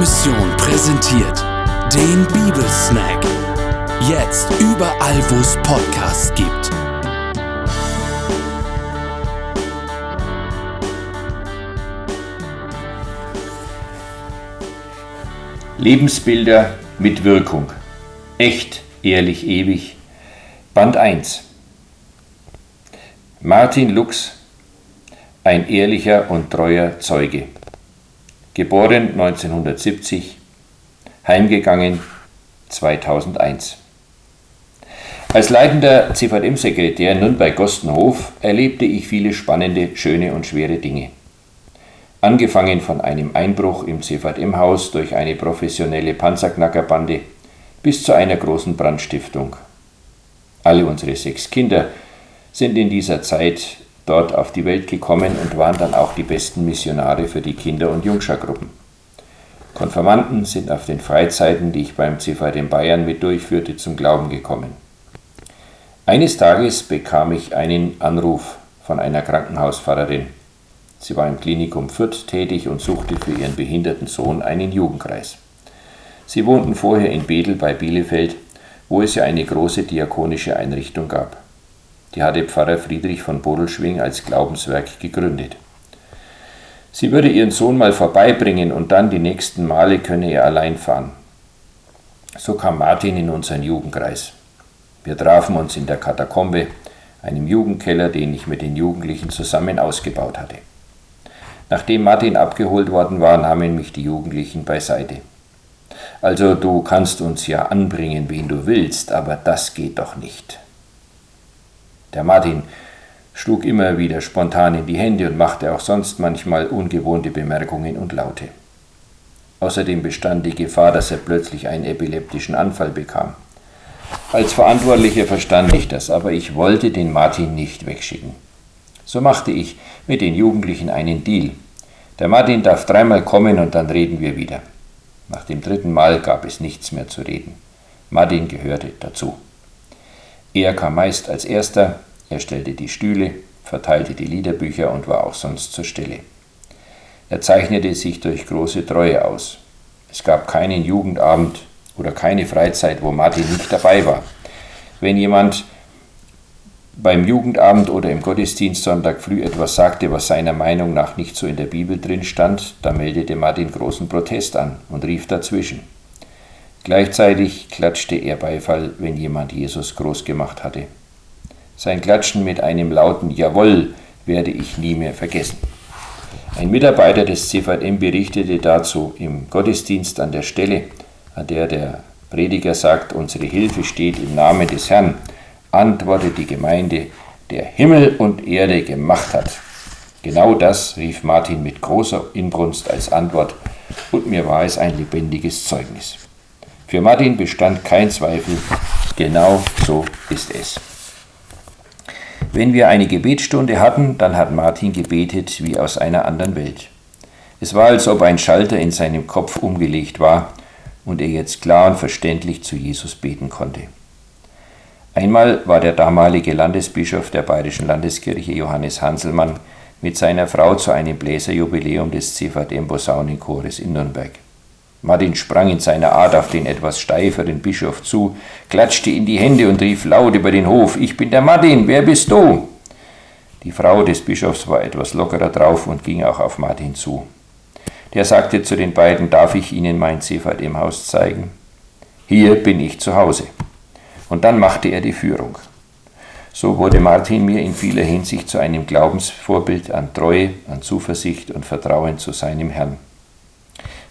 Mission präsentiert den Bibelsnack. Jetzt überall, wo es Podcasts gibt. Lebensbilder mit Wirkung. Echt, ehrlich, ewig. Band 1. Martin Lux, ein ehrlicher und treuer Zeuge geboren 1970, heimgegangen 2001. Als leitender CVM-Sekretär nun bei Gostenhof erlebte ich viele spannende, schöne und schwere Dinge. Angefangen von einem Einbruch im CVM-Haus durch eine professionelle Panzerknackerbande bis zu einer großen Brandstiftung. Alle unsere sechs Kinder sind in dieser Zeit dort auf die Welt gekommen und waren dann auch die besten Missionare für die Kinder- und Jungschargruppen. Konfirmanden sind auf den Freizeiten, die ich beim CVD Bayern mit durchführte, zum Glauben gekommen. Eines Tages bekam ich einen Anruf von einer Krankenhauspfarrerin. Sie war im Klinikum Fürth tätig und suchte für ihren behinderten Sohn einen Jugendkreis. Sie wohnten vorher in Bedel bei Bielefeld, wo es ja eine große diakonische Einrichtung gab. Die hatte Pfarrer Friedrich von Bodelschwing als Glaubenswerk gegründet. Sie würde ihren Sohn mal vorbeibringen und dann die nächsten Male könne er allein fahren. So kam Martin in unseren Jugendkreis. Wir trafen uns in der Katakombe, einem Jugendkeller, den ich mit den Jugendlichen zusammen ausgebaut hatte. Nachdem Martin abgeholt worden war, nahmen mich die Jugendlichen beiseite. Also du kannst uns ja anbringen, wen du willst, aber das geht doch nicht. Der Martin schlug immer wieder spontan in die Hände und machte auch sonst manchmal ungewohnte Bemerkungen und Laute. Außerdem bestand die Gefahr, dass er plötzlich einen epileptischen Anfall bekam. Als Verantwortlicher verstand ich das, aber ich wollte den Martin nicht wegschicken. So machte ich mit den Jugendlichen einen Deal. Der Martin darf dreimal kommen und dann reden wir wieder. Nach dem dritten Mal gab es nichts mehr zu reden. Martin gehörte dazu. Er kam meist als erster, er stellte die Stühle, verteilte die Liederbücher und war auch sonst zur Stelle. Er zeichnete sich durch große Treue aus. Es gab keinen Jugendabend oder keine Freizeit, wo Martin nicht dabei war. Wenn jemand beim Jugendabend oder im Gottesdienst Sonntag früh etwas sagte, was seiner Meinung nach nicht so in der Bibel drin stand, da meldete Martin großen Protest an und rief dazwischen. Gleichzeitig klatschte er Beifall, wenn jemand Jesus groß gemacht hatte. Sein Klatschen mit einem lauten Jawohl werde ich nie mehr vergessen. Ein Mitarbeiter des CVM berichtete dazu im Gottesdienst an der Stelle, an der der Prediger sagt, unsere Hilfe steht im Namen des Herrn, antwortet die Gemeinde, der Himmel und Erde gemacht hat. Genau das rief Martin mit großer Inbrunst als Antwort, und mir war es ein lebendiges Zeugnis. Für Martin bestand kein Zweifel, genau so ist es. Wenn wir eine Gebetsstunde hatten, dann hat Martin gebetet wie aus einer anderen Welt. Es war, als ob ein Schalter in seinem Kopf umgelegt war und er jetzt klar und verständlich zu Jesus beten konnte. Einmal war der damalige Landesbischof der Bayerischen Landeskirche Johannes Hanselmann mit seiner Frau zu einem Bläserjubiläum des CVDM Posaunenchores in Nürnberg. Martin sprang in seiner Art auf den etwas steiferen Bischof zu, klatschte in die Hände und rief laut über den Hof, Ich bin der Martin, wer bist du? Die Frau des Bischofs war etwas lockerer drauf und ging auch auf Martin zu. Der sagte zu den beiden, darf ich Ihnen mein CVM-Haus zeigen? Hier bin ich zu Hause. Und dann machte er die Führung. So wurde Martin mir in vieler Hinsicht zu einem Glaubensvorbild an Treue, an Zuversicht und Vertrauen zu seinem Herrn.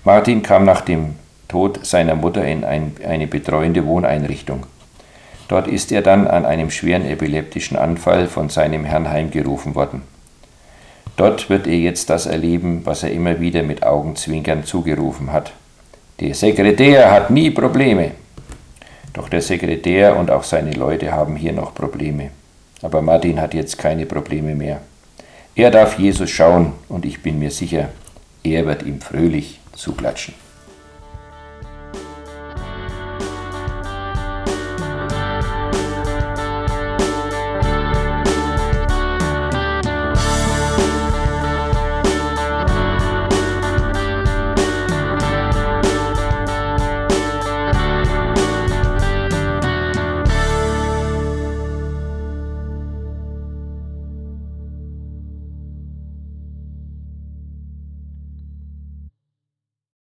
Martin kam nach dem Tod seiner Mutter in ein, eine betreuende Wohneinrichtung. Dort ist er dann an einem schweren epileptischen Anfall von seinem Herrn heimgerufen worden. Dort wird er jetzt das erleben, was er immer wieder mit Augenzwinkern zugerufen hat. Der Sekretär hat nie Probleme. Doch der Sekretär und auch seine Leute haben hier noch Probleme. Aber Martin hat jetzt keine Probleme mehr. Er darf Jesus schauen und ich bin mir sicher, er wird ihm fröhlich zuklatschen.